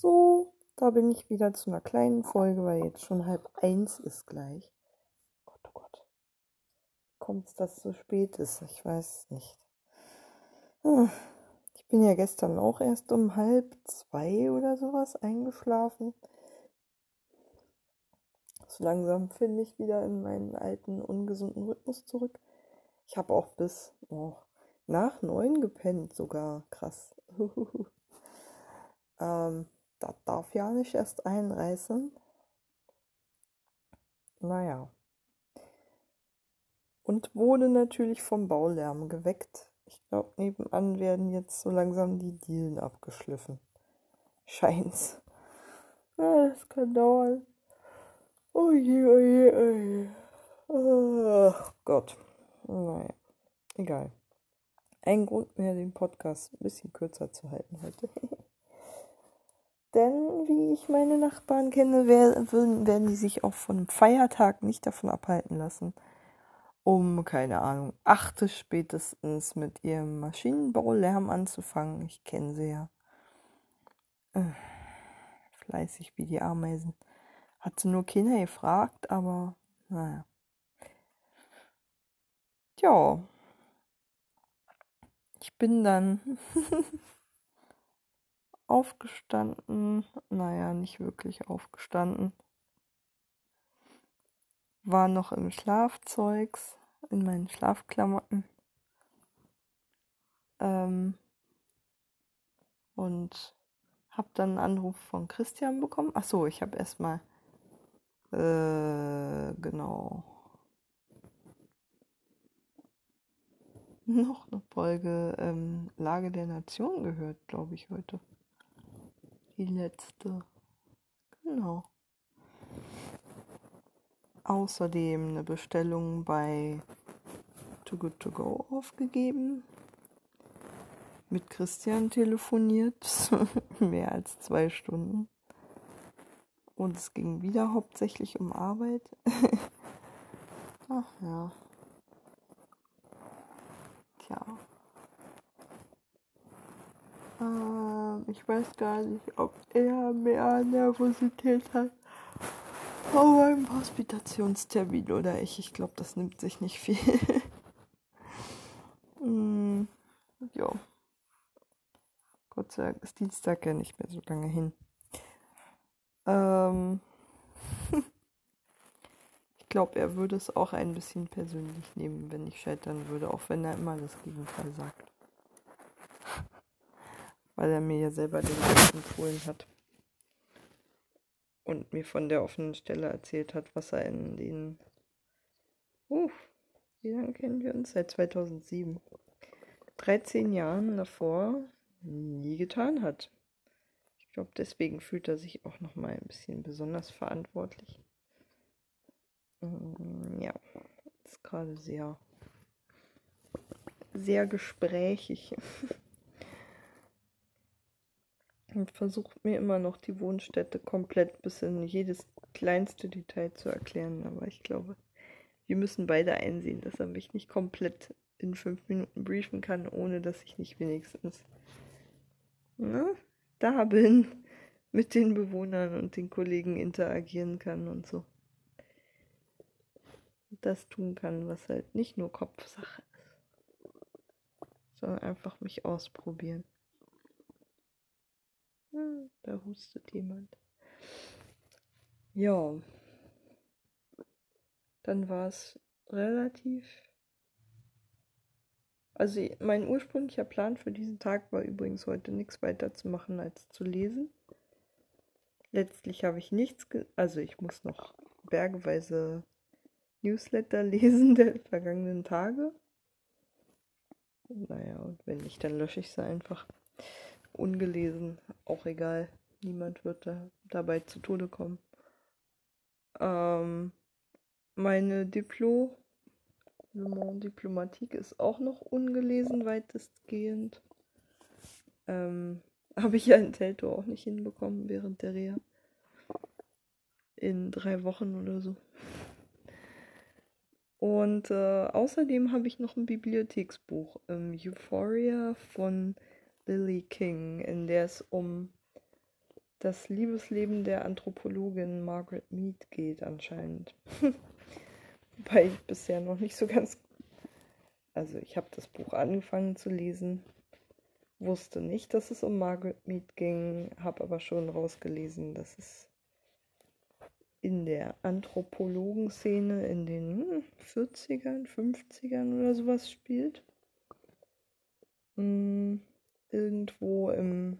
So, da bin ich wieder zu einer kleinen Folge, weil jetzt schon halb eins ist gleich. Gott, oh Gott. Kommt es, dass es so spät ist? Ich weiß nicht. Ah, ich bin ja gestern auch erst um halb zwei oder sowas eingeschlafen. So langsam finde ich wieder in meinen alten, ungesunden Rhythmus zurück. Ich habe auch bis oh, nach neun gepennt sogar. Krass. ähm, das darf ja nicht erst einreißen. Naja. Und wurde natürlich vom Baulärm geweckt. Ich glaube, nebenan werden jetzt so langsam die Dielen abgeschliffen. Scheint's. Ja, das kann dauern. Oh je, oh je, oh je. Ach Gott. Naja, egal. Ein Grund mehr, den Podcast ein bisschen kürzer zu halten heute. Denn wie ich meine Nachbarn kenne, werden, die sich auch von Feiertag nicht davon abhalten lassen, um, keine Ahnung, achte spätestens mit ihrem Maschinenbaulärm anzufangen. Ich kenne sie ja. Äh, fleißig wie die Ameisen. Hat sie nur Kinder gefragt, aber naja. Tja. Ich bin dann aufgestanden. Naja, nicht wirklich aufgestanden. War noch im Schlafzeugs, in meinen Schlafklamotten. Ähm, und habe dann einen Anruf von Christian bekommen. Ach so, ich habe erstmal äh, genau noch eine Folge ähm, Lage der Nation gehört, glaube ich, heute. Die letzte. Genau. Außerdem eine Bestellung bei Too Good To Go aufgegeben. Mit Christian telefoniert. Mehr als zwei Stunden. Und es ging wieder hauptsächlich um Arbeit. Ach ja. Tja. Ähm, ich weiß gar nicht, ob er mehr Nervosität hat vor meinem Hospitationstermin oder ich. Ich glaube, das nimmt sich nicht viel. mm, ja. Gott sei Dank ist Dienstag ja nicht mehr so lange hin. Ähm. ich glaube, er würde es auch ein bisschen persönlich nehmen, wenn ich scheitern würde, auch wenn er immer das Gegenteil sagt weil er mir ja selber den Weg empfohlen hat. Und mir von der offenen Stelle erzählt hat, was er in den. Uh, wie lange kennen wir uns? Seit 2007. 13 Jahren davor nie getan hat. Ich glaube, deswegen fühlt er sich auch noch mal ein bisschen besonders verantwortlich. Mm, ja, ist gerade sehr, sehr gesprächig. und versucht mir immer noch die Wohnstätte komplett bis in jedes kleinste Detail zu erklären. Aber ich glaube, wir müssen beide einsehen, dass er mich nicht komplett in fünf Minuten briefen kann, ohne dass ich nicht wenigstens ne, da bin, mit den Bewohnern und den Kollegen interagieren kann und so. Das tun kann, was halt nicht nur Kopfsache ist, sondern einfach mich ausprobieren. Da hustet jemand. Ja. Dann war es relativ. Also mein ursprünglicher Plan für diesen Tag war übrigens heute nichts weiter zu machen als zu lesen. Letztlich habe ich nichts, also ich muss noch bergeweise Newsletter lesen der vergangenen Tage. Naja, und wenn nicht, dann lösche ich sie einfach ungelesen, auch egal. Niemand wird da, dabei zu Tode kommen. Ähm, meine Diplo, Diplomatik ist auch noch ungelesen, weitestgehend. Ähm, Habe ich ja in Telto auch nicht hinbekommen während der Reha. In drei Wochen oder so. Und äh, außerdem habe ich noch ein Bibliotheksbuch, ähm, Euphoria von Lily King, in der es um das Liebesleben der Anthropologin Margaret Mead geht anscheinend. Wobei ich bisher noch nicht so ganz... Also ich habe das Buch angefangen zu lesen, wusste nicht, dass es um Margaret Mead ging, habe aber schon rausgelesen, dass es in der Anthropologenszene in den 40ern, 50ern oder sowas spielt. Hm, irgendwo im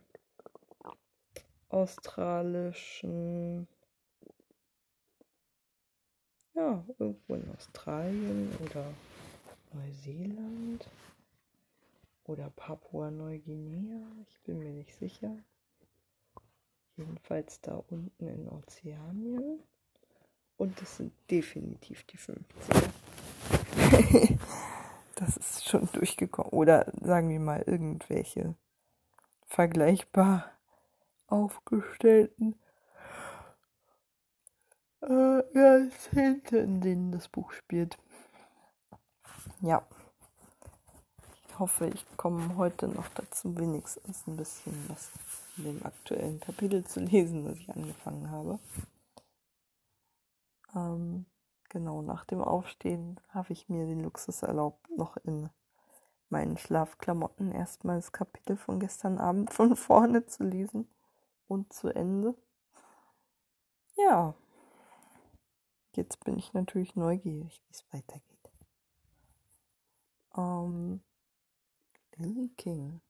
australischen, ja, irgendwo in Australien oder Neuseeland oder Papua-Neuguinea, ich bin mir nicht sicher. Jedenfalls da unten in Ozeanien. Und das sind definitiv die 50er. schon durchgekommen. Oder sagen wir mal irgendwelche vergleichbar aufgestellten äh, in denen das Buch spielt. Ja. Ich hoffe, ich komme heute noch dazu, wenigstens ein bisschen was in dem aktuellen Kapitel zu lesen, das ich angefangen habe. Ähm, genau, nach dem Aufstehen habe ich mir den Luxus erlaubt, noch in meinen Schlafklamotten erstmal das Kapitel von gestern Abend von vorne zu lesen und zu Ende. Ja, jetzt bin ich natürlich neugierig, wie es weitergeht. Ähm, Lily King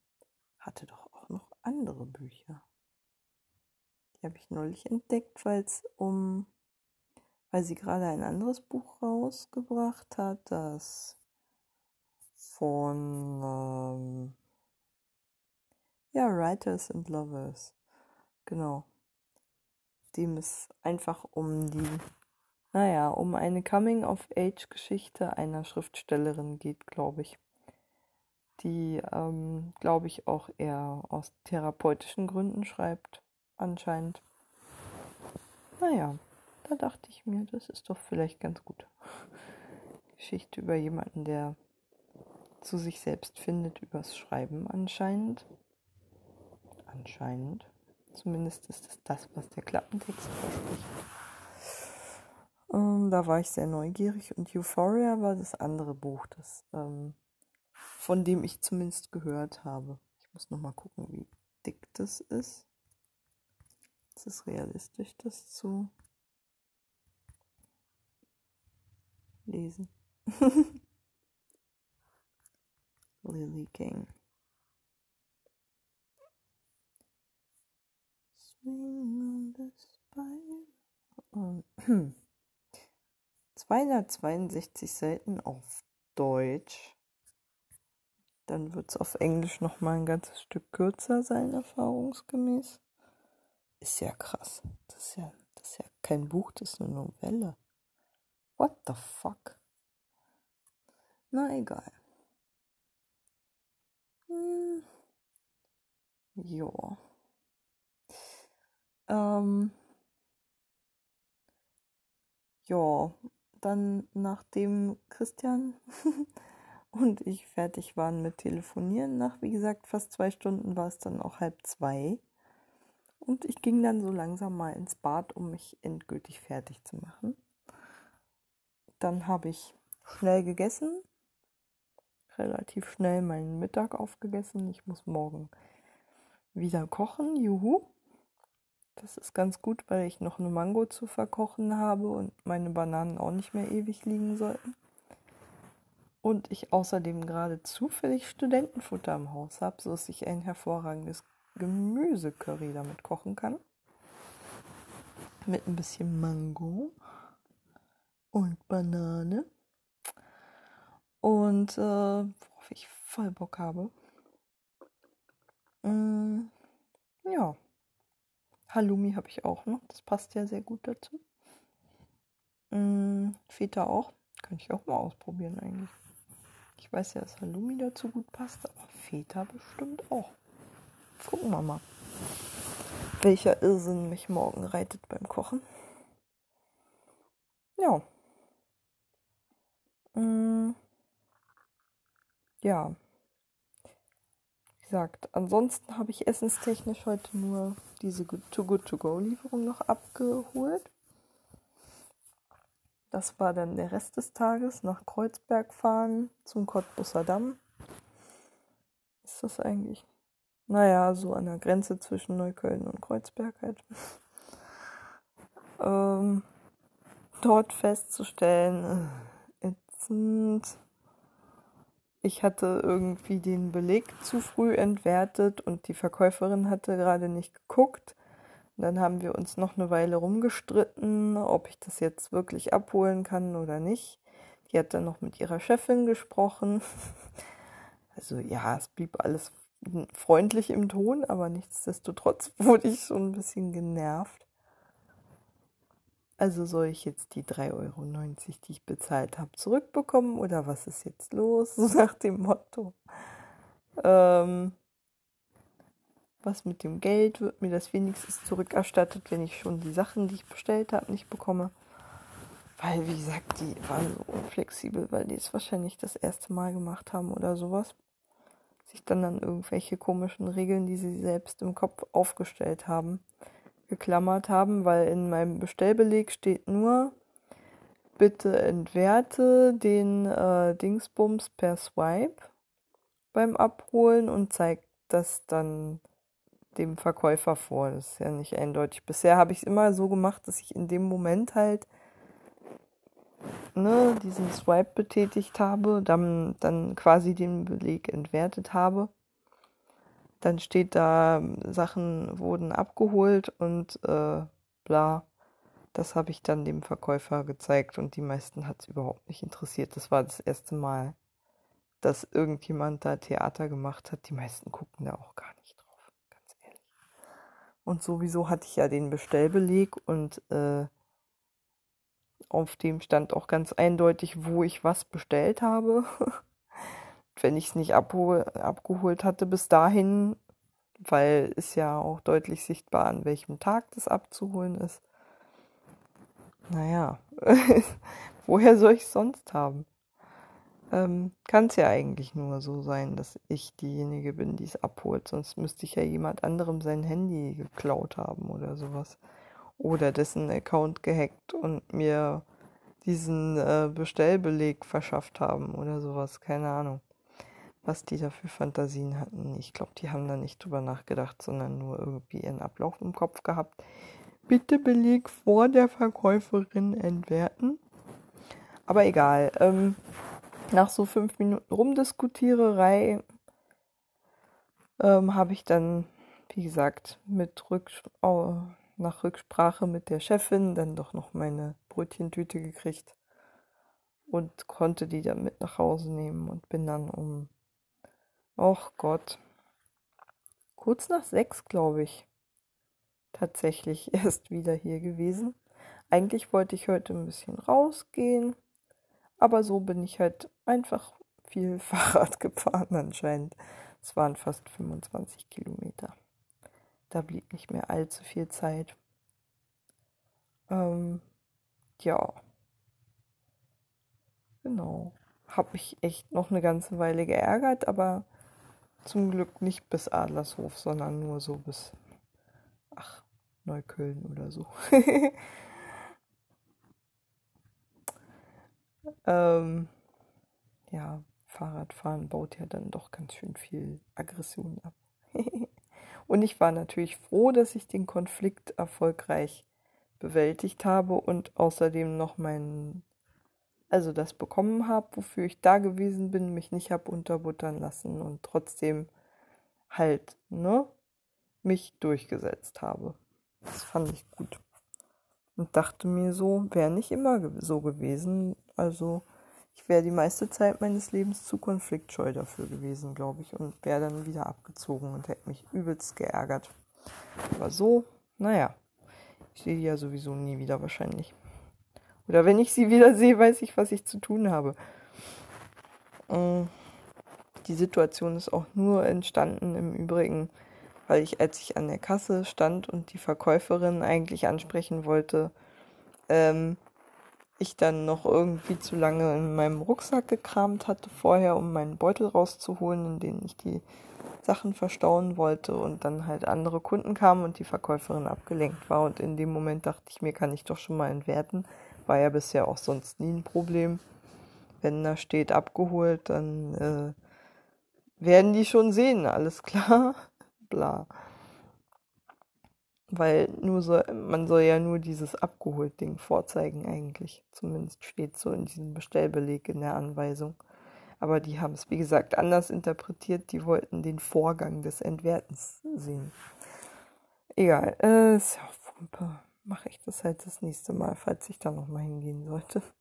hatte doch auch noch andere Bücher. Die habe ich neulich entdeckt, weil es um, weil sie gerade ein anderes Buch rausgebracht hat, das von ähm, ja Writers and Lovers Genau. Dem es einfach um die, naja, um eine Coming-of-Age-Geschichte einer Schriftstellerin geht, glaube ich. Die, ähm, glaube ich, auch eher aus therapeutischen Gründen schreibt, anscheinend. Naja, da dachte ich mir, das ist doch vielleicht ganz gut. Geschichte über jemanden, der zu sich selbst findet, übers Schreiben anscheinend. Anscheinend. Zumindest ist es das, was der Klappentext verspricht. Ähm, da war ich sehr neugierig und Euphoria war das andere Buch, das, ähm, von dem ich zumindest gehört habe. Ich muss noch mal gucken, wie dick das ist. Ist es realistisch, das zu lesen? Lily King. 262 Seiten auf Deutsch. Dann wird es auf Englisch noch mal ein ganzes Stück kürzer sein, erfahrungsgemäß. Ist ja krass. Das ist ja, das ist ja kein Buch, das ist eine Novelle. What the fuck? Na egal. Hm. Jo. Ähm, ja, dann nachdem Christian und ich fertig waren mit Telefonieren, nach wie gesagt fast zwei Stunden war es dann auch halb zwei. Und ich ging dann so langsam mal ins Bad, um mich endgültig fertig zu machen. Dann habe ich schnell gegessen, relativ schnell meinen Mittag aufgegessen. Ich muss morgen wieder kochen, juhu. Das ist ganz gut, weil ich noch eine Mango zu verkochen habe und meine Bananen auch nicht mehr ewig liegen sollten. Und ich außerdem gerade zufällig Studentenfutter im Haus habe, sodass ich ein hervorragendes Gemüsecurry damit kochen kann. Mit ein bisschen Mango und Banane. Und äh, worauf ich voll Bock habe. Mm, ja. Halloumi habe ich auch noch. Das passt ja sehr gut dazu. Mm, Feta auch. Könnte ich auch mal ausprobieren eigentlich. Ich weiß ja, dass Halloumi dazu gut passt, aber Feta bestimmt auch. Gucken wir mal, welcher Irrsinn mich morgen reitet beim Kochen. Ja. Mm, ja. gesagt, ansonsten habe ich essenstechnisch heute nur diese Too Good To Go Lieferung noch abgeholt. Das war dann der Rest des Tages. Nach Kreuzberg fahren zum Cottbusser Damm. Ist das eigentlich? Naja, so an der Grenze zwischen Neukölln und Kreuzberg halt. ähm, dort festzustellen, ätzend. Ich hatte irgendwie den Beleg zu früh entwertet und die Verkäuferin hatte gerade nicht geguckt. Dann haben wir uns noch eine Weile rumgestritten, ob ich das jetzt wirklich abholen kann oder nicht. Die hat dann noch mit ihrer Chefin gesprochen. Also ja, es blieb alles freundlich im Ton, aber nichtsdestotrotz wurde ich schon ein bisschen genervt. Also soll ich jetzt die 3,90 Euro, die ich bezahlt habe, zurückbekommen oder was ist jetzt los? So nach dem Motto. Ähm, was mit dem Geld wird mir das wenigstens zurückerstattet, wenn ich schon die Sachen, die ich bestellt habe, nicht bekomme. Weil, wie gesagt, die waren so unflexibel, weil die es wahrscheinlich das erste Mal gemacht haben oder sowas. Sich dann an irgendwelche komischen Regeln, die sie selbst im Kopf aufgestellt haben, geklammert haben, weil in meinem Bestellbeleg steht nur, bitte entwerte den äh, Dingsbums per Swipe beim Abholen und zeigt das dann dem Verkäufer vor. Das ist ja nicht eindeutig. Bisher habe ich es immer so gemacht, dass ich in dem Moment halt ne, diesen Swipe betätigt habe, dann, dann quasi den Beleg entwertet habe. Dann steht da, Sachen wurden abgeholt und äh, bla. Das habe ich dann dem Verkäufer gezeigt und die meisten hat es überhaupt nicht interessiert. Das war das erste Mal, dass irgendjemand da Theater gemacht hat. Die meisten gucken da auch gar nicht drauf, ganz ehrlich. Und sowieso hatte ich ja den Bestellbeleg und äh, auf dem stand auch ganz eindeutig, wo ich was bestellt habe. Wenn ich es nicht abgeholt hatte bis dahin, weil es ja auch deutlich sichtbar an welchem Tag das abzuholen ist. Naja, woher soll ich es sonst haben? Ähm, Kann es ja eigentlich nur so sein, dass ich diejenige bin, die es abholt. Sonst müsste ich ja jemand anderem sein Handy geklaut haben oder sowas. Oder dessen Account gehackt und mir diesen äh, Bestellbeleg verschafft haben oder sowas. Keine Ahnung, was die da für Fantasien hatten. Ich glaube, die haben da nicht drüber nachgedacht, sondern nur irgendwie ihren Ablauf im Kopf gehabt. Bitte Beleg vor der Verkäuferin entwerten. Aber egal. Ähm, nach so fünf Minuten Rumdiskutiererei ähm, habe ich dann, wie gesagt, mit Rücks oh, nach Rücksprache mit der Chefin dann doch noch meine Brötchentüte gekriegt und konnte die dann mit nach Hause nehmen und bin dann um, ach Gott, kurz nach sechs, glaube ich, tatsächlich erst wieder hier gewesen. Eigentlich wollte ich heute ein bisschen rausgehen, aber so bin ich halt einfach viel Fahrrad gefahren anscheinend. Es waren fast 25 Kilometer. Da blieb nicht mehr allzu viel Zeit. Ähm, ja. Genau. Hab mich echt noch eine ganze Weile geärgert, aber zum Glück nicht bis Adlershof, sondern nur so bis, ach, Neukölln oder so. ähm, ja, Fahrradfahren baut ja dann doch ganz schön viel Aggression ab. Und ich war natürlich froh, dass ich den Konflikt erfolgreich bewältigt habe und außerdem noch mein, also das bekommen habe, wofür ich da gewesen bin, mich nicht habe unterbuttern lassen und trotzdem halt, ne, mich durchgesetzt habe. Das fand ich gut. Und dachte mir so, wäre nicht immer so gewesen. Also ich wäre die meiste Zeit meines Lebens zu konfliktscheu dafür gewesen, glaube ich, und wäre dann wieder abgezogen und hätte mich übelst geärgert. Aber so, naja, ich sehe die ja sowieso nie wieder wahrscheinlich. Oder wenn ich sie wieder sehe, weiß ich, was ich zu tun habe. Mm, die Situation ist auch nur entstanden im Übrigen, weil ich, als ich an der Kasse stand und die Verkäuferin eigentlich ansprechen wollte, ähm, ich dann noch irgendwie zu lange in meinem Rucksack gekramt hatte vorher, um meinen Beutel rauszuholen, in den ich die Sachen verstauen wollte und dann halt andere Kunden kamen und die Verkäuferin abgelenkt war. Und in dem Moment dachte ich mir, kann ich doch schon mal entwerten. War ja bisher auch sonst nie ein Problem. Wenn da steht abgeholt, dann äh, werden die schon sehen, alles klar. Bla. Weil nur so, man soll ja nur dieses abgeholt Ding vorzeigen eigentlich. Zumindest steht so in diesem Bestellbeleg in der Anweisung. Aber die haben es, wie gesagt, anders interpretiert. Die wollten den Vorgang des Entwertens sehen. Egal, äh, ist ja Wumpe. Mache ich das halt das nächste Mal, falls ich da nochmal hingehen sollte.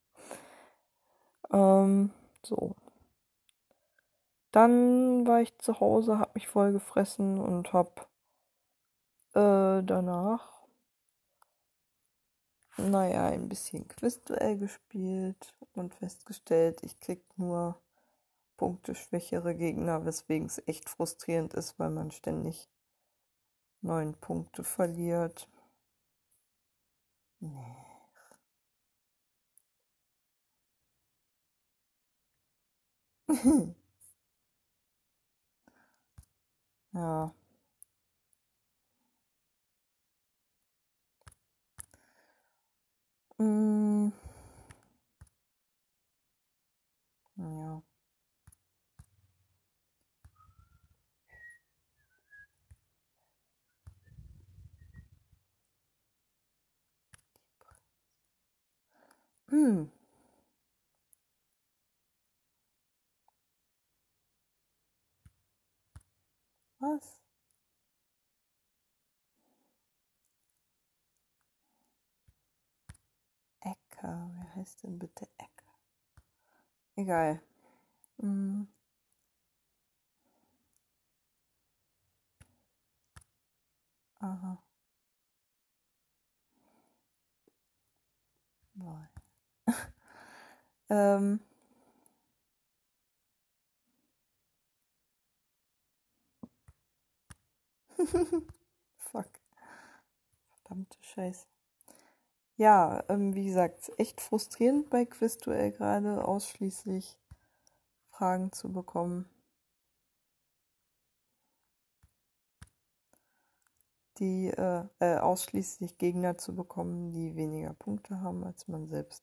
Ähm, so. Dann war ich zu Hause, hab mich voll gefressen und hab äh, danach, naja, ein bisschen Quizduell gespielt und festgestellt, ich krieg nur punkteschwächere Gegner, weswegen es echt frustrierend ist, weil man ständig neun Punkte verliert. Nee. ja. Mm. Ja. Hm. Was? Ecker. Wer heißt denn bitte Ecker? Egal. Hm. Aha. Ähm. Fuck. Verdammte Scheiße. Ja, ähm, wie gesagt, echt frustrierend bei Quizduell gerade ausschließlich Fragen zu bekommen. Die äh, äh, ausschließlich Gegner zu bekommen, die weniger Punkte haben als man selbst.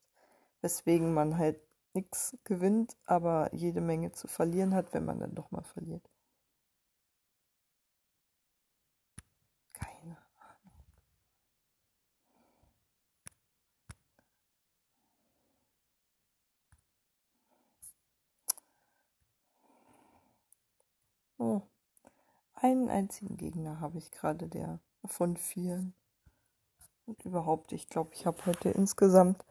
Weswegen man halt nichts gewinnt, aber jede Menge zu verlieren hat, wenn man dann doch mal verliert. Keine Ahnung. Oh. Einen einzigen Gegner habe ich gerade, der von vielen. Und überhaupt, ich glaube, ich habe heute insgesamt,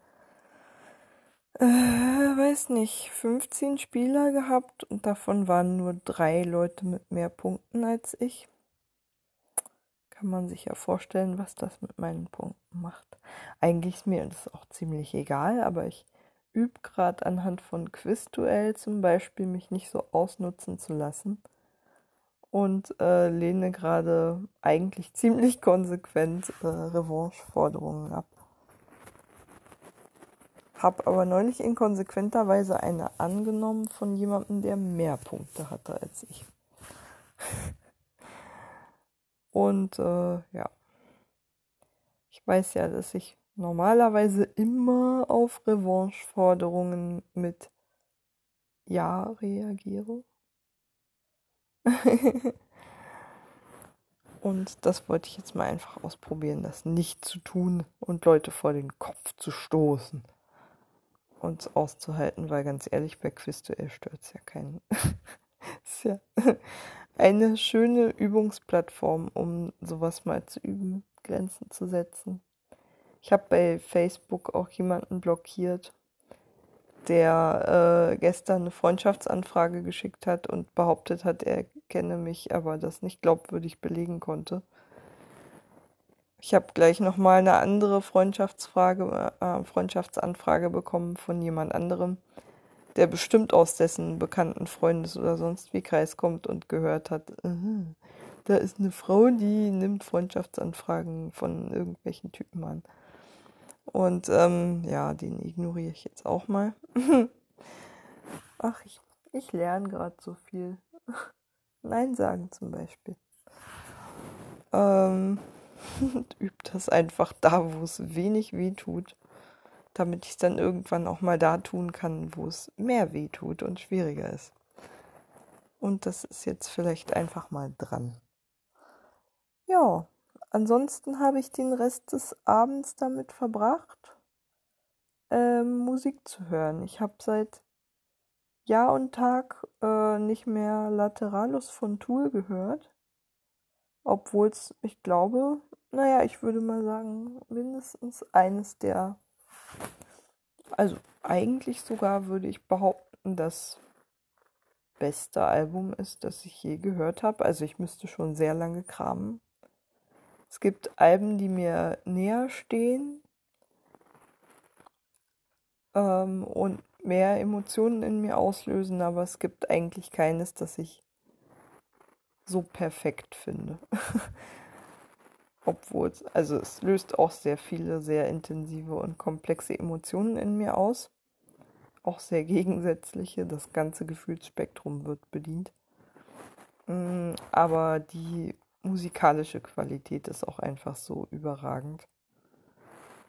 äh, weiß nicht, 15 Spieler gehabt und davon waren nur drei Leute mit mehr Punkten als ich. Kann man sich ja vorstellen, was das mit meinen Punkten macht. Eigentlich ist mir das auch ziemlich egal, aber ich übe gerade anhand von Quizduell zum Beispiel, mich nicht so ausnutzen zu lassen und äh, lehne gerade eigentlich ziemlich konsequent äh, Revanche-Forderungen ab. Hab aber neulich inkonsequenterweise eine angenommen von jemandem, der mehr Punkte hatte als ich. und äh, ja, ich weiß ja, dass ich normalerweise immer auf Revanche-Forderungen mit Ja reagiere. und das wollte ich jetzt mal einfach ausprobieren, das nicht zu tun und Leute vor den Kopf zu stoßen und auszuhalten, weil ganz ehrlich, bei Quizduell stört es ja keinen. ist ja eine schöne Übungsplattform, um sowas mal zu üben, Grenzen zu setzen. Ich habe bei Facebook auch jemanden blockiert, der äh, gestern eine Freundschaftsanfrage geschickt hat und behauptet hat, er kenne mich, aber das nicht glaubwürdig belegen konnte. Ich habe gleich nochmal eine andere Freundschaftsfrage, äh, Freundschaftsanfrage bekommen von jemand anderem, der bestimmt aus dessen bekannten Freundes- oder sonst wie Kreis kommt und gehört hat, uh, da ist eine Frau, die nimmt Freundschaftsanfragen von irgendwelchen Typen an. Und ähm, ja, den ignoriere ich jetzt auch mal. Ach, ich, ich lerne gerade so viel. Nein sagen zum Beispiel. Ähm, und übt das einfach da, wo es wenig weh tut, damit ich es dann irgendwann auch mal da tun kann, wo es mehr weh tut und schwieriger ist. Und das ist jetzt vielleicht einfach mal dran. Ja, ansonsten habe ich den Rest des Abends damit verbracht, ähm, Musik zu hören. Ich habe seit Jahr und Tag äh, nicht mehr Lateralus von Tool gehört. Obwohl es, ich glaube, naja, ich würde mal sagen, mindestens eines der, also eigentlich sogar würde ich behaupten, das beste Album ist, das ich je gehört habe. Also ich müsste schon sehr lange kramen. Es gibt Alben, die mir näher stehen ähm, und mehr Emotionen in mir auslösen, aber es gibt eigentlich keines, das ich so perfekt finde. Obwohl es, also es löst auch sehr viele, sehr intensive und komplexe Emotionen in mir aus. Auch sehr gegensätzliche. Das ganze Gefühlsspektrum wird bedient. Mm, aber die musikalische Qualität ist auch einfach so überragend.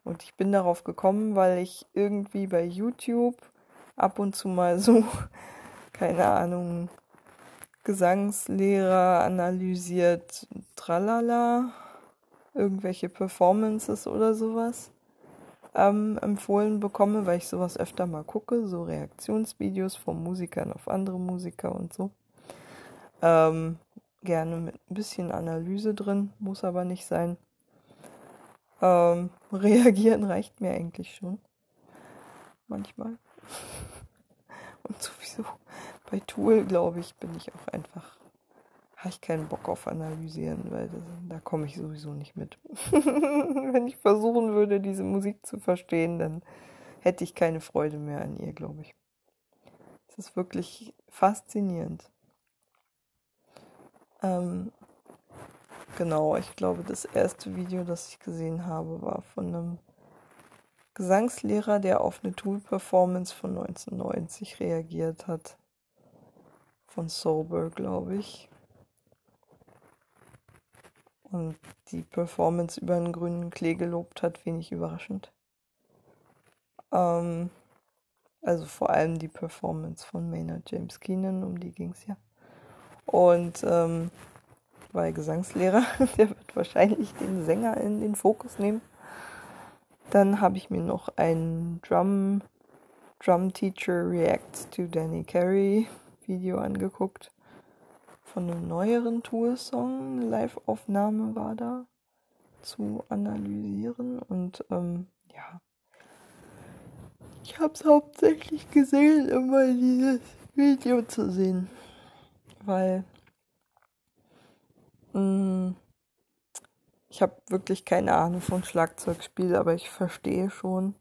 Und ich bin darauf gekommen, weil ich irgendwie bei YouTube ab und zu mal so, keine Ahnung, Gesangslehrer analysiert, tralala, irgendwelche Performances oder sowas ähm, empfohlen bekomme, weil ich sowas öfter mal gucke, so Reaktionsvideos von Musikern auf andere Musiker und so. Ähm, gerne mit ein bisschen Analyse drin, muss aber nicht sein. Ähm, reagieren reicht mir eigentlich schon. Manchmal. Und sowieso bei Tool, glaube ich, bin ich auch einfach, habe ich keinen Bock auf Analysieren, weil das, da komme ich sowieso nicht mit. Wenn ich versuchen würde, diese Musik zu verstehen, dann hätte ich keine Freude mehr an ihr, glaube ich. Es ist wirklich faszinierend. Ähm, genau, ich glaube, das erste Video, das ich gesehen habe, war von einem Gesangslehrer, der auf eine Tool-Performance von 1990 reagiert hat. Von Sober, glaube ich. Und die Performance über einen grünen Klee gelobt hat, wenig überraschend. Ähm, also vor allem die Performance von Maynard James Keenan, um die ging es ja. Und ähm, weil Gesangslehrer, der wird wahrscheinlich den Sänger in den Fokus nehmen. Dann habe ich mir noch ein Drum, Drum Teacher Reacts to Danny Carey Video angeguckt. Von einem neueren Tour-Song. Live-Aufnahme war da zu analysieren. Und ähm, ja, ich habe es hauptsächlich gesehen, mal dieses Video zu sehen. Weil mh, mm, ich habe wirklich keine Ahnung von Schlagzeugspiel, aber ich verstehe schon,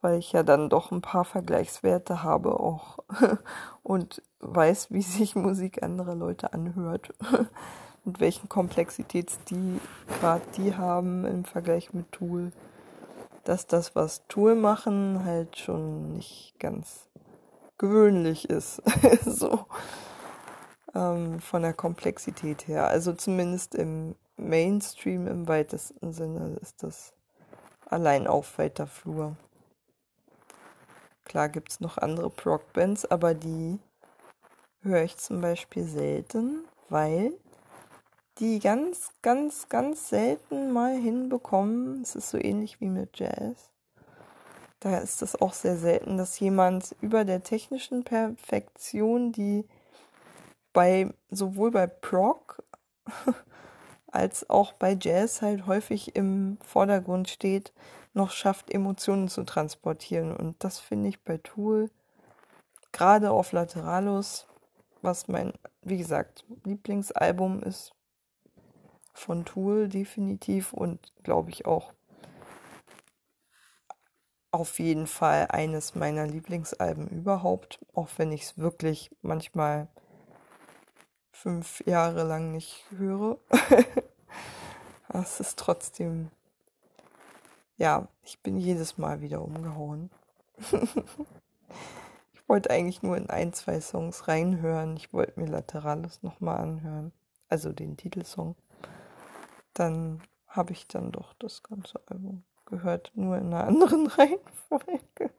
weil ich ja dann doch ein paar Vergleichswerte habe auch und weiß, wie sich Musik anderer Leute anhört und welchen Komplexitätsgrad die haben im Vergleich mit Tool. Dass das, was Tool machen, halt schon nicht ganz gewöhnlich ist. so ähm, von der Komplexität her. Also zumindest im Mainstream im weitesten Sinne ist das allein auf weiter Flur. Klar gibt es noch andere Prog-Bands, aber die höre ich zum Beispiel selten, weil die ganz, ganz, ganz selten mal hinbekommen. Es ist so ähnlich wie mit Jazz. Da ist es auch sehr selten, dass jemand über der technischen Perfektion, die bei sowohl bei Prog als auch bei Jazz halt häufig im Vordergrund steht, noch schafft, Emotionen zu transportieren. Und das finde ich bei Tool, gerade auf Lateralus, was mein, wie gesagt, Lieblingsalbum ist von Tool definitiv und glaube ich auch auf jeden Fall eines meiner Lieblingsalben überhaupt, auch wenn ich es wirklich manchmal fünf Jahre lang nicht höre. es ist trotzdem, ja, ich bin jedes Mal wieder umgehauen. ich wollte eigentlich nur in ein, zwei Songs reinhören. Ich wollte mir Lateralis nochmal anhören. Also den Titelsong. Dann habe ich dann doch das ganze Album gehört, nur in einer anderen Reihenfolge.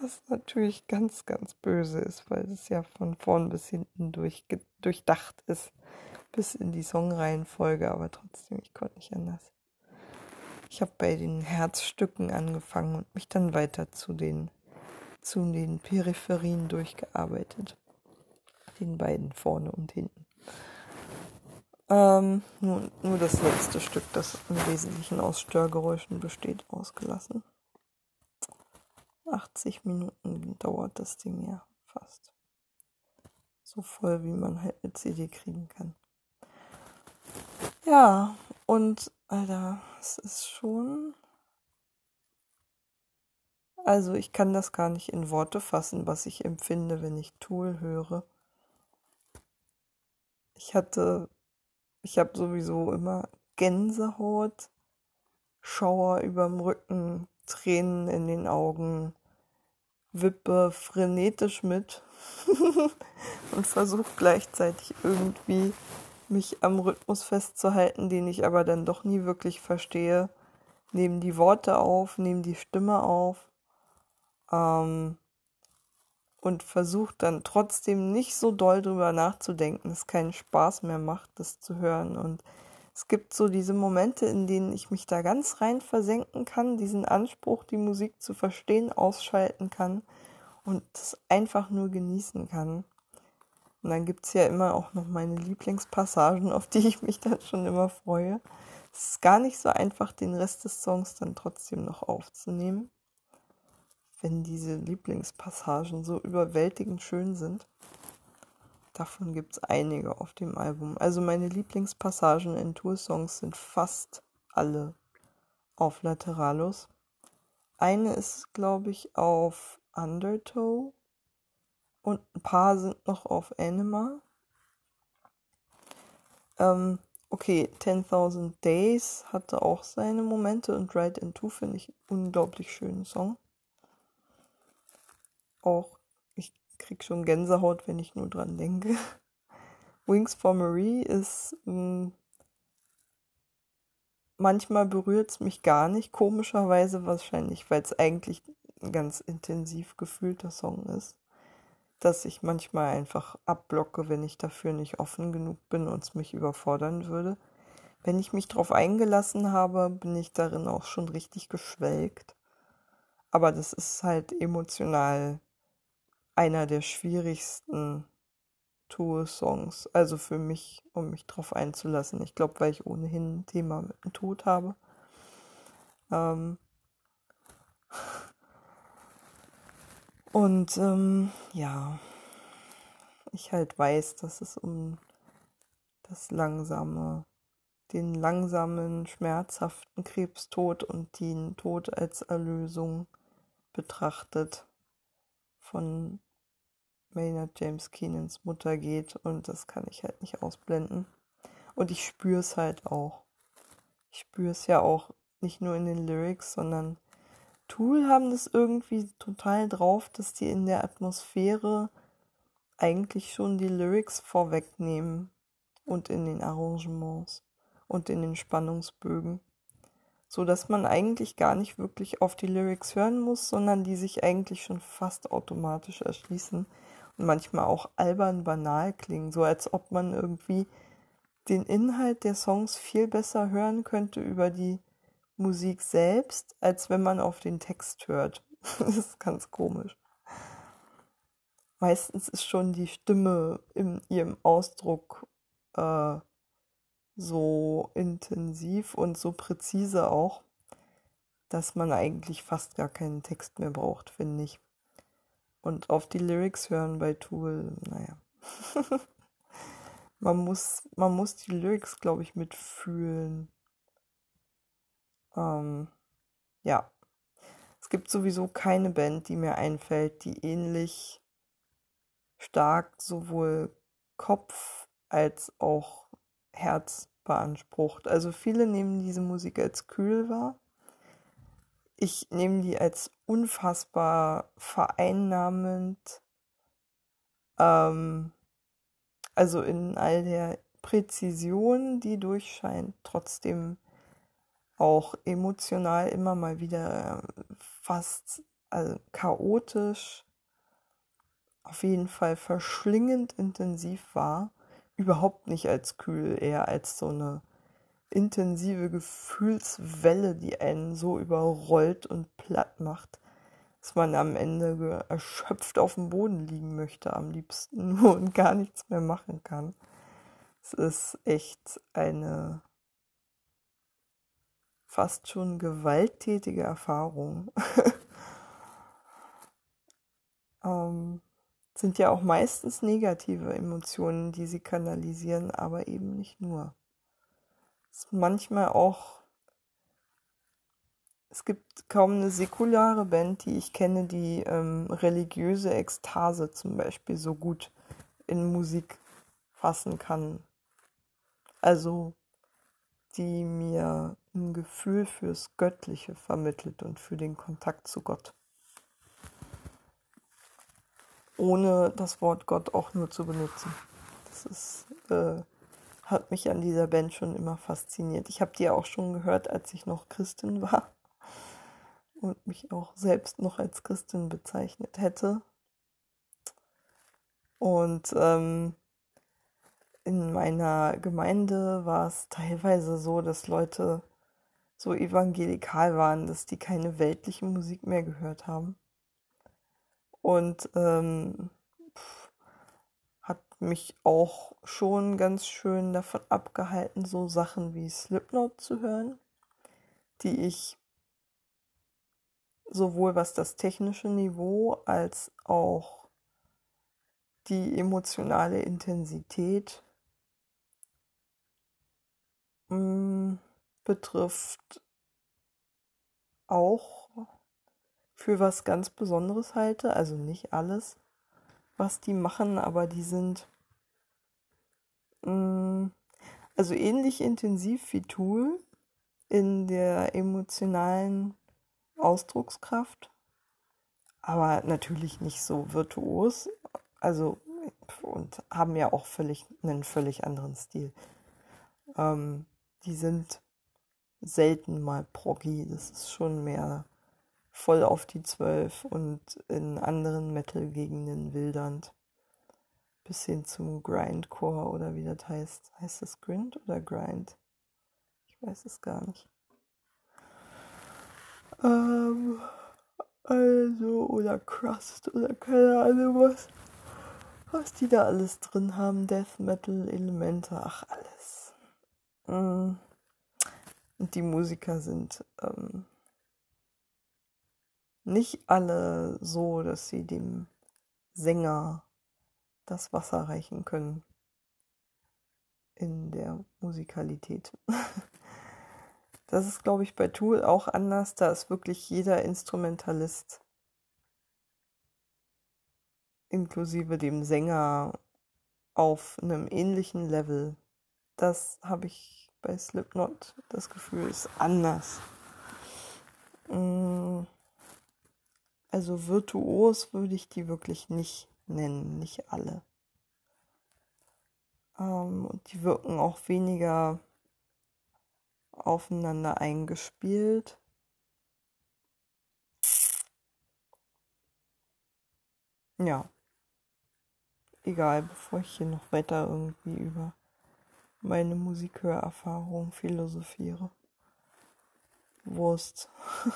Was natürlich ganz, ganz böse ist, weil es ja von vorn bis hinten durch, durchdacht ist. Bis in die Songreihenfolge, aber trotzdem, ich konnte nicht anders. Ich habe bei den Herzstücken angefangen und mich dann weiter zu den, zu den Peripherien durchgearbeitet. Den beiden vorne und hinten. Ähm, nur, nur das letzte Stück, das im Wesentlichen aus Störgeräuschen besteht, ausgelassen. 80 Minuten dauert das Ding ja fast. So voll, wie man halt eine CD kriegen kann. Ja, und Alter, es ist schon. Also ich kann das gar nicht in Worte fassen, was ich empfinde, wenn ich Tool höre. Ich hatte ich habe sowieso immer Gänsehaut, Schauer überm Rücken, Tränen in den Augen, wippe frenetisch mit und versuche gleichzeitig irgendwie mich am Rhythmus festzuhalten, den ich aber dann doch nie wirklich verstehe. Nehmen die Worte auf, nehmen die Stimme auf. Ähm, und versucht dann trotzdem nicht so doll drüber nachzudenken, es keinen Spaß mehr macht, das zu hören. Und es gibt so diese Momente, in denen ich mich da ganz rein versenken kann, diesen Anspruch, die Musik zu verstehen, ausschalten kann und das einfach nur genießen kann. Und dann gibt es ja immer auch noch meine Lieblingspassagen, auf die ich mich dann schon immer freue. Es ist gar nicht so einfach, den Rest des Songs dann trotzdem noch aufzunehmen wenn diese Lieblingspassagen so überwältigend schön sind. Davon gibt es einige auf dem Album. Also meine Lieblingspassagen in Tour-Songs sind fast alle auf Lateralos. Eine ist, glaube ich, auf Undertow und ein paar sind noch auf Anima. Ähm, okay, 10.000 Days hatte auch seine Momente und Ride in Two finde ich einen unglaublich schönen Song auch, ich krieg schon Gänsehaut, wenn ich nur dran denke. Wings for Marie ist, hm, manchmal berührt es mich gar nicht, komischerweise wahrscheinlich, weil es eigentlich ein ganz intensiv gefühlter Song ist, dass ich manchmal einfach abblocke, wenn ich dafür nicht offen genug bin und es mich überfordern würde. Wenn ich mich darauf eingelassen habe, bin ich darin auch schon richtig geschwelgt. Aber das ist halt emotional einer der schwierigsten Tour-Songs. Also für mich, um mich drauf einzulassen. Ich glaube, weil ich ohnehin ein Thema mit dem Tod habe. Ähm Und ähm, ja, ich halt weiß, dass es um das langsame, den langsamen, schmerzhaften Krebstod und den Tod als Erlösung betrachtet von Maynard James Keenans Mutter geht und das kann ich halt nicht ausblenden. Und ich spüre es halt auch. Ich spüre es ja auch nicht nur in den Lyrics, sondern Tool haben das irgendwie total drauf, dass die in der Atmosphäre eigentlich schon die Lyrics vorwegnehmen und in den Arrangements und in den Spannungsbögen so dass man eigentlich gar nicht wirklich auf die Lyrics hören muss, sondern die sich eigentlich schon fast automatisch erschließen und manchmal auch albern banal klingen, so als ob man irgendwie den Inhalt der Songs viel besser hören könnte über die Musik selbst, als wenn man auf den Text hört. das ist ganz komisch. Meistens ist schon die Stimme in ihrem Ausdruck äh, so intensiv und so präzise auch, dass man eigentlich fast gar keinen Text mehr braucht, finde ich. Und auf die Lyrics hören bei Tool, naja. man, muss, man muss die Lyrics, glaube ich, mitfühlen. Ähm, ja. Es gibt sowieso keine Band, die mir einfällt, die ähnlich stark sowohl Kopf als auch Herz beansprucht. Also viele nehmen diese Musik als kühl wahr. ich nehme die als unfassbar vereinnahmend, ähm, also in all der Präzision, die durchscheint, trotzdem auch emotional immer mal wieder fast also chaotisch, auf jeden Fall verschlingend intensiv war. Überhaupt nicht als kühl, eher als so eine intensive Gefühlswelle, die einen so überrollt und platt macht, dass man am Ende erschöpft auf dem Boden liegen möchte, am liebsten nur und gar nichts mehr machen kann. Es ist echt eine fast schon gewalttätige Erfahrung. ähm, sind ja auch meistens negative Emotionen, die sie kanalisieren, aber eben nicht nur. Es ist manchmal auch, es gibt kaum eine säkulare Band, die ich kenne, die ähm, religiöse Ekstase zum Beispiel so gut in Musik fassen kann. Also die mir ein Gefühl fürs Göttliche vermittelt und für den Kontakt zu Gott. Ohne das Wort Gott auch nur zu benutzen. Das ist, äh, hat mich an dieser Band schon immer fasziniert. Ich habe die auch schon gehört, als ich noch Christin war und mich auch selbst noch als Christin bezeichnet hätte. Und ähm, in meiner Gemeinde war es teilweise so, dass Leute so evangelikal waren, dass die keine weltliche Musik mehr gehört haben. Und ähm, hat mich auch schon ganz schön davon abgehalten, so Sachen wie Slipknot zu hören, die ich sowohl was das technische Niveau als auch die emotionale Intensität mm, betrifft, auch für was ganz Besonderes halte. Also nicht alles, was die machen, aber die sind mh, mm, also ähnlich intensiv wie Tool in der emotionalen Ausdruckskraft, aber natürlich nicht so virtuos. Also und haben ja auch völlig einen völlig anderen Stil. Ähm, die sind selten mal proggy. Das ist schon mehr voll auf die Zwölf und in anderen Metal-Gegenden wildernd. Bis hin zum Grindcore oder wie das heißt. Heißt das Grind oder Grind? Ich weiß es gar nicht. Ähm, also, oder Crust oder keine Ahnung was. Was die da alles drin haben. Death Metal Elemente, ach alles. Mm. Und die Musiker sind ähm, nicht alle so, dass sie dem Sänger das Wasser reichen können in der Musikalität. Das ist, glaube ich, bei Tool auch anders. Da ist wirklich jeder Instrumentalist inklusive dem Sänger auf einem ähnlichen Level. Das habe ich bei Slipknot. Das Gefühl ist anders. Mm. Also virtuos würde ich die wirklich nicht nennen, nicht alle. Ähm, und die wirken auch weniger aufeinander eingespielt. Ja. Egal, bevor ich hier noch weiter irgendwie über meine Musikhörerfahrung philosophiere. Wurst.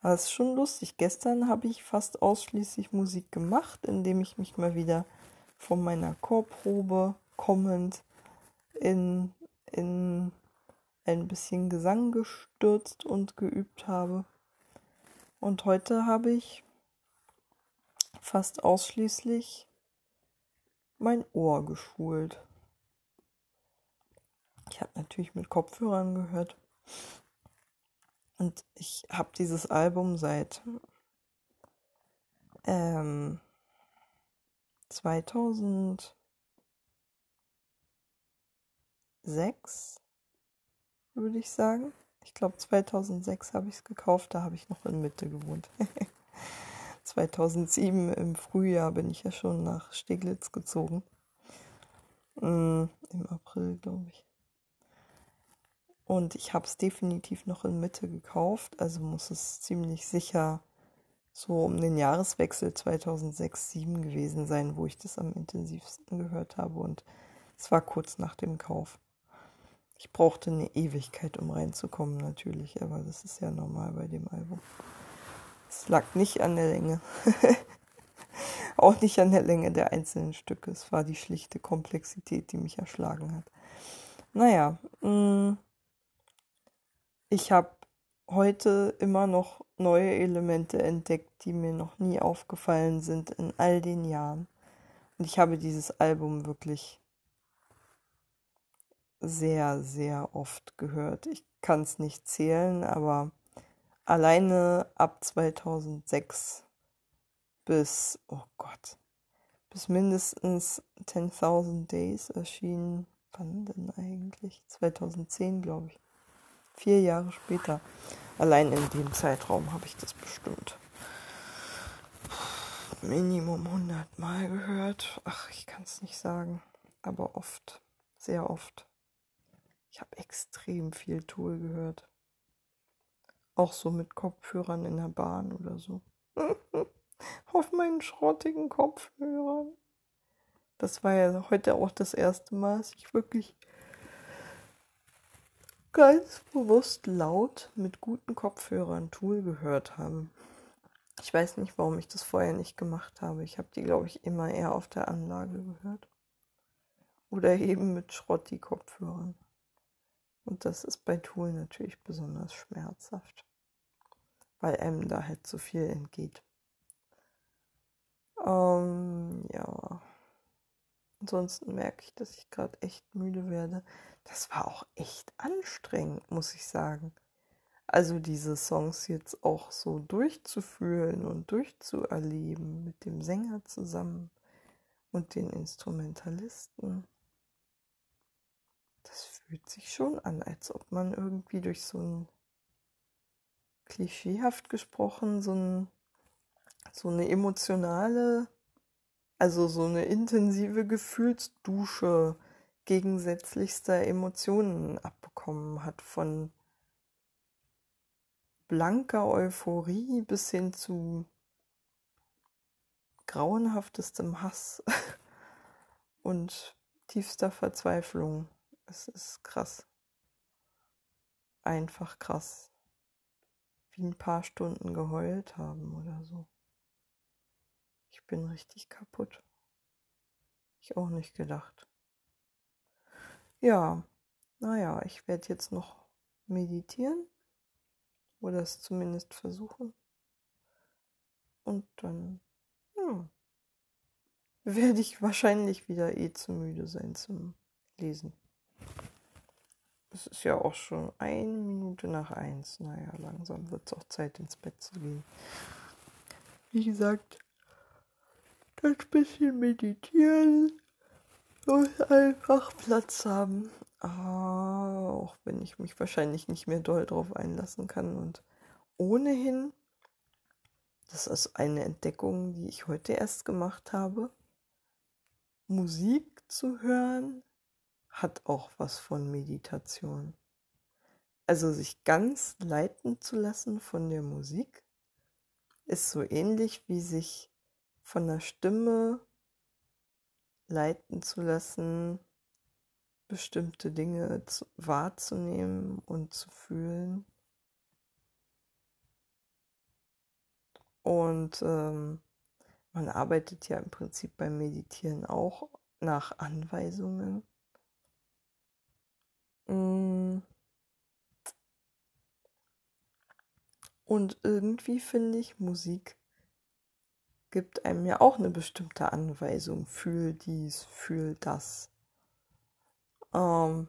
Das ist schon lustig. Gestern habe ich fast ausschließlich Musik gemacht, indem ich mich mal wieder von meiner Chorprobe kommend in, in ein bisschen Gesang gestürzt und geübt habe. Und heute habe ich fast ausschließlich mein Ohr geschult. Ich habe natürlich mit Kopfhörern gehört. Und ich habe dieses Album seit ähm, 2006, würde ich sagen. Ich glaube 2006 habe ich es gekauft, da habe ich noch in Mitte gewohnt. 2007 im Frühjahr bin ich ja schon nach Steglitz gezogen. Mm, Im April, glaube ich. Und ich habe es definitiv noch in Mitte gekauft, also muss es ziemlich sicher so um den Jahreswechsel 2006-2007 gewesen sein, wo ich das am intensivsten gehört habe. Und es war kurz nach dem Kauf. Ich brauchte eine Ewigkeit, um reinzukommen, natürlich, aber das ist ja normal bei dem Album. Es lag nicht an der Länge. Auch nicht an der Länge der einzelnen Stücke. Es war die schlichte Komplexität, die mich erschlagen hat. Naja, mm, ich habe heute immer noch neue Elemente entdeckt, die mir noch nie aufgefallen sind in all den Jahren. Und ich habe dieses Album wirklich sehr, sehr oft gehört. Ich kann es nicht zählen, aber alleine ab 2006 bis, oh Gott, bis mindestens 10.000 Days erschienen. Wann denn eigentlich? 2010, glaube ich. Vier Jahre später. Allein in dem Zeitraum habe ich das bestimmt. Minimum 100 Mal gehört. Ach, ich kann es nicht sagen. Aber oft. Sehr oft. Ich habe extrem viel Tool gehört. Auch so mit Kopfhörern in der Bahn oder so. Auf meinen schrottigen Kopfhörern. Das war ja heute auch das erste Mal, dass ich wirklich ganz bewusst laut mit guten Kopfhörern Tool gehört habe. Ich weiß nicht, warum ich das vorher nicht gemacht habe. Ich habe die, glaube ich, immer eher auf der Anlage gehört. Oder eben mit Schrotti-Kopfhörern. Und das ist bei Tool natürlich besonders schmerzhaft, weil einem da halt so viel entgeht. Ähm, ja. Ansonsten merke ich, dass ich gerade echt müde werde. Das war auch echt anstrengend, muss ich sagen. Also diese Songs jetzt auch so durchzufühlen und durchzuerleben mit dem Sänger zusammen und den Instrumentalisten das fühlt sich schon an, als ob man irgendwie durch so ein klischeehaft gesprochen, so, ein, so eine emotionale, also so eine intensive Gefühlsdusche gegensätzlichster Emotionen abbekommen hat, von blanker Euphorie bis hin zu grauenhaftestem Hass und tiefster Verzweiflung. Es ist krass. Einfach krass. Wie ein paar Stunden geheult haben oder so. Ich bin richtig kaputt. Ich auch nicht gedacht. Ja, naja, ich werde jetzt noch meditieren. Oder es zumindest versuchen. Und dann, ja, werde ich wahrscheinlich wieder eh zu müde sein zum Lesen. Es ist ja auch schon eine Minute nach eins. Naja, langsam wird es auch Zeit, ins Bett zu gehen. Wie gesagt, das bisschen meditieren und einfach Platz haben. Auch wenn ich mich wahrscheinlich nicht mehr doll drauf einlassen kann. Und ohnehin, das ist eine Entdeckung, die ich heute erst gemacht habe, Musik zu hören hat auch was von Meditation. Also sich ganz leiten zu lassen von der Musik ist so ähnlich wie sich von der Stimme leiten zu lassen, bestimmte Dinge zu, wahrzunehmen und zu fühlen. Und ähm, man arbeitet ja im Prinzip beim Meditieren auch nach Anweisungen. Mm. Und irgendwie finde ich, Musik gibt einem ja auch eine bestimmte Anweisung. Fühl dies, fühl das. Ähm,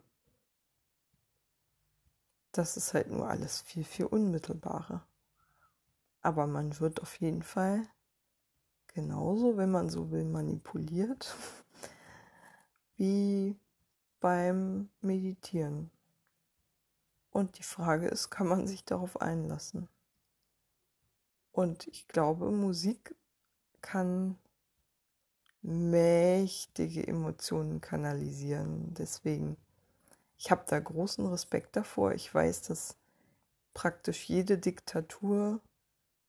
das ist halt nur alles viel, viel unmittelbarer. Aber man wird auf jeden Fall genauso, wenn man so will, manipuliert, wie beim Meditieren. Und die Frage ist, kann man sich darauf einlassen? Und ich glaube, Musik kann mächtige Emotionen kanalisieren. Deswegen, ich habe da großen Respekt davor. Ich weiß, dass praktisch jede Diktatur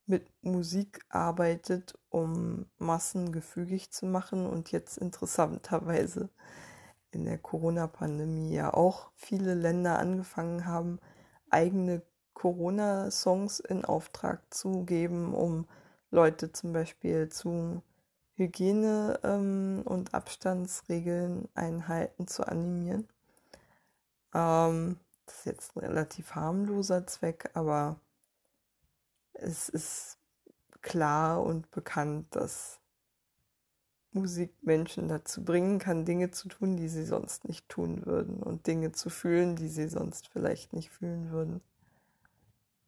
mit Musik arbeitet, um Massen gefügig zu machen und jetzt interessanterweise in der Corona-Pandemie ja auch viele Länder angefangen haben, eigene Corona-Songs in Auftrag zu geben, um Leute zum Beispiel zu Hygiene- ähm, und Abstandsregeln einhalten zu animieren. Ähm, das ist jetzt ein relativ harmloser Zweck, aber es ist klar und bekannt, dass Musik Menschen dazu bringen kann, Dinge zu tun, die sie sonst nicht tun würden und Dinge zu fühlen, die sie sonst vielleicht nicht fühlen würden.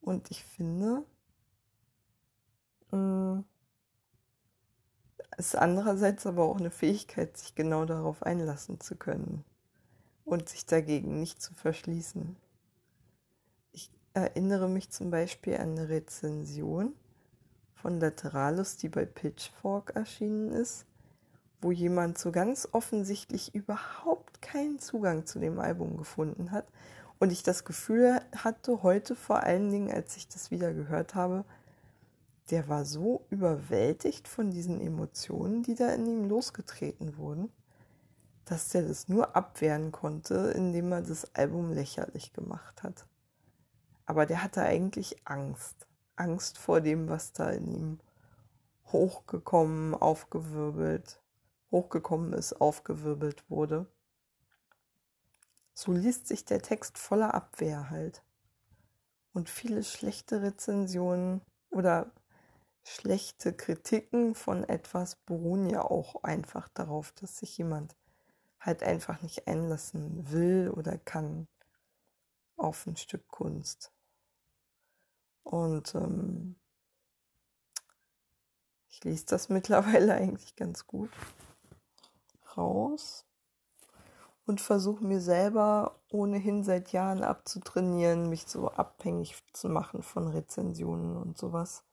Und ich finde, ist andererseits aber auch eine Fähigkeit, sich genau darauf einlassen zu können und sich dagegen nicht zu verschließen. Ich erinnere mich zum Beispiel an eine Rezension von Lateralus, die bei Pitchfork erschienen ist wo jemand so ganz offensichtlich überhaupt keinen Zugang zu dem Album gefunden hat. Und ich das Gefühl hatte, heute vor allen Dingen, als ich das wieder gehört habe, der war so überwältigt von diesen Emotionen, die da in ihm losgetreten wurden, dass der das nur abwehren konnte, indem er das Album lächerlich gemacht hat. Aber der hatte eigentlich Angst. Angst vor dem, was da in ihm hochgekommen, aufgewirbelt, hochgekommen ist, aufgewirbelt wurde. So liest sich der Text voller Abwehr halt. Und viele schlechte Rezensionen oder schlechte Kritiken von etwas beruhen ja auch einfach darauf, dass sich jemand halt einfach nicht einlassen will oder kann auf ein Stück Kunst. Und ähm, ich lese das mittlerweile eigentlich ganz gut raus und versuche mir selber ohnehin seit Jahren abzutrainieren, mich so abhängig zu machen von Rezensionen und sowas.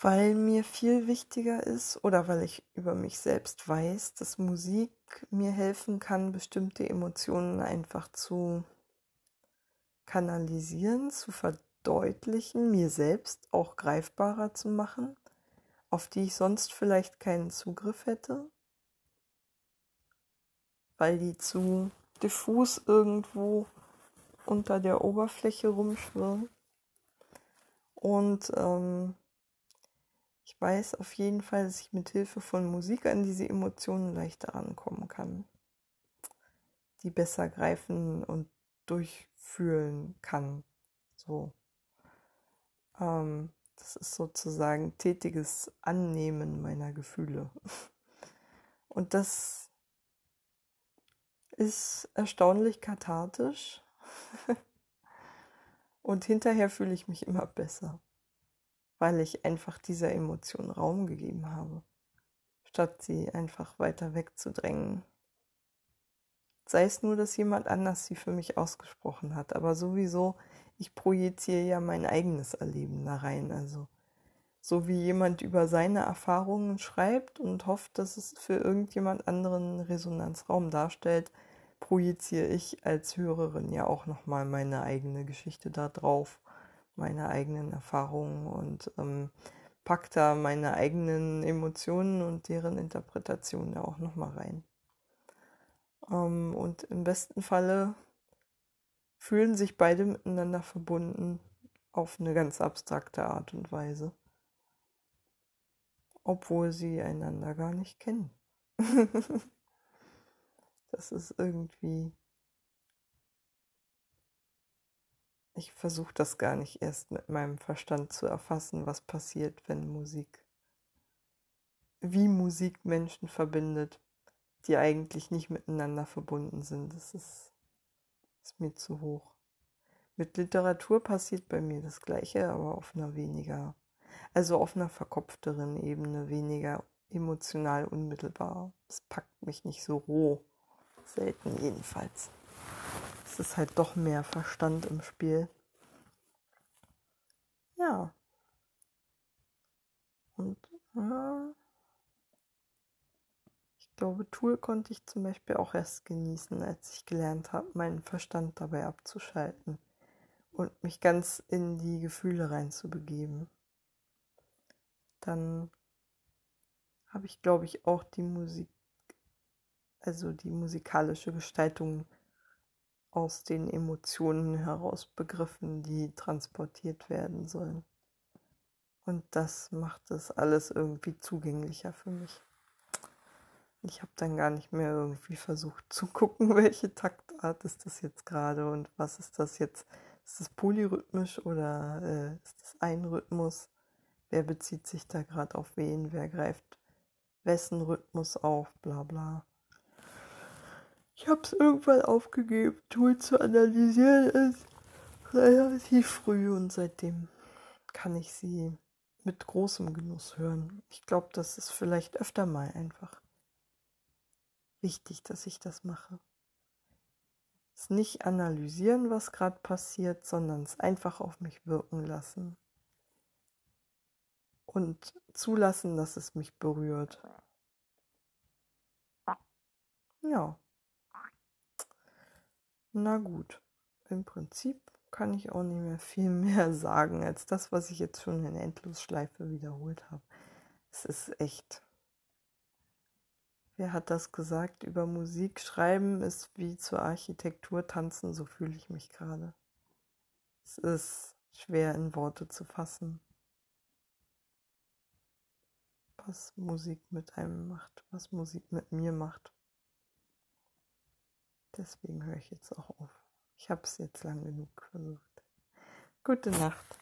Weil mir viel wichtiger ist oder weil ich über mich selbst weiß, dass Musik mir helfen kann, bestimmte Emotionen einfach zu kanalisieren, zu verdeutlichen, mir selbst auch greifbarer zu machen, auf die ich sonst vielleicht keinen Zugriff hätte weil die zu diffus irgendwo unter der Oberfläche rumschwirren. Und ähm, ich weiß auf jeden Fall, dass ich mit Hilfe von Musik an diese Emotionen leichter rankommen kann, die besser greifen und durchfühlen kann. So. Ähm, das ist sozusagen tätiges Annehmen meiner Gefühle. Und das ist erstaunlich kathartisch. Und hinterher fühle ich mich immer besser, weil ich einfach dieser Emotion Raum gegeben habe, statt sie einfach weiter wegzudrängen. Sei es nur, dass jemand anders sie für mich ausgesprochen hat, aber sowieso, ich projiziere ja mein eigenes Erleben da rein, also so wie jemand über seine Erfahrungen schreibt und hofft, dass es für irgendjemand anderen Resonanzraum darstellt, projiziere ich als Hörerin ja auch nochmal meine eigene Geschichte da drauf, meine eigenen Erfahrungen und ähm, pack da meine eigenen Emotionen und deren Interpretation da auch nochmal rein. Ähm, und im besten Falle fühlen sich beide miteinander verbunden auf eine ganz abstrakte Art und Weise, obwohl sie einander gar nicht kennen. Das ist irgendwie. Ich versuche das gar nicht erst mit meinem Verstand zu erfassen, was passiert, wenn Musik, wie Musik Menschen verbindet, die eigentlich nicht miteinander verbunden sind. Das ist, ist mir zu hoch. Mit Literatur passiert bei mir das Gleiche, aber auf einer weniger, also auf einer verkopfteren Ebene, weniger emotional unmittelbar. Es packt mich nicht so roh. Selten jedenfalls. Ist halt doch mehr Verstand im Spiel. Ja. Und ja, ich glaube, Tool konnte ich zum Beispiel auch erst genießen, als ich gelernt habe, meinen Verstand dabei abzuschalten und mich ganz in die Gefühle reinzubegeben. Dann habe ich, glaube ich, auch die Musik, also die musikalische Gestaltung aus den Emotionen heraus begriffen, die transportiert werden sollen. Und das macht es alles irgendwie zugänglicher für mich. Ich habe dann gar nicht mehr irgendwie versucht zu gucken, welche Taktart ist das jetzt gerade und was ist das jetzt. Ist das polyrhythmisch oder äh, ist das ein Rhythmus? Wer bezieht sich da gerade auf wen? Wer greift wessen Rhythmus auf? Bla bla. Ich habe es irgendwann aufgegeben, Tool zu analysieren ist relativ früh und seitdem kann ich sie mit großem Genuss hören. Ich glaube, das ist vielleicht öfter mal einfach wichtig, dass ich das mache. Es nicht analysieren, was gerade passiert, sondern es einfach auf mich wirken lassen. Und zulassen, dass es mich berührt. Ja. Na gut, im Prinzip kann ich auch nicht mehr viel mehr sagen als das, was ich jetzt schon in Endlosschleife wiederholt habe. Es ist echt. Wer hat das gesagt? Über Musik schreiben ist wie zur Architektur tanzen, so fühle ich mich gerade. Es ist schwer in Worte zu fassen, was Musik mit einem macht, was Musik mit mir macht. Deswegen höre ich jetzt auch auf. Ich habe es jetzt lang genug versucht. Gute Nacht.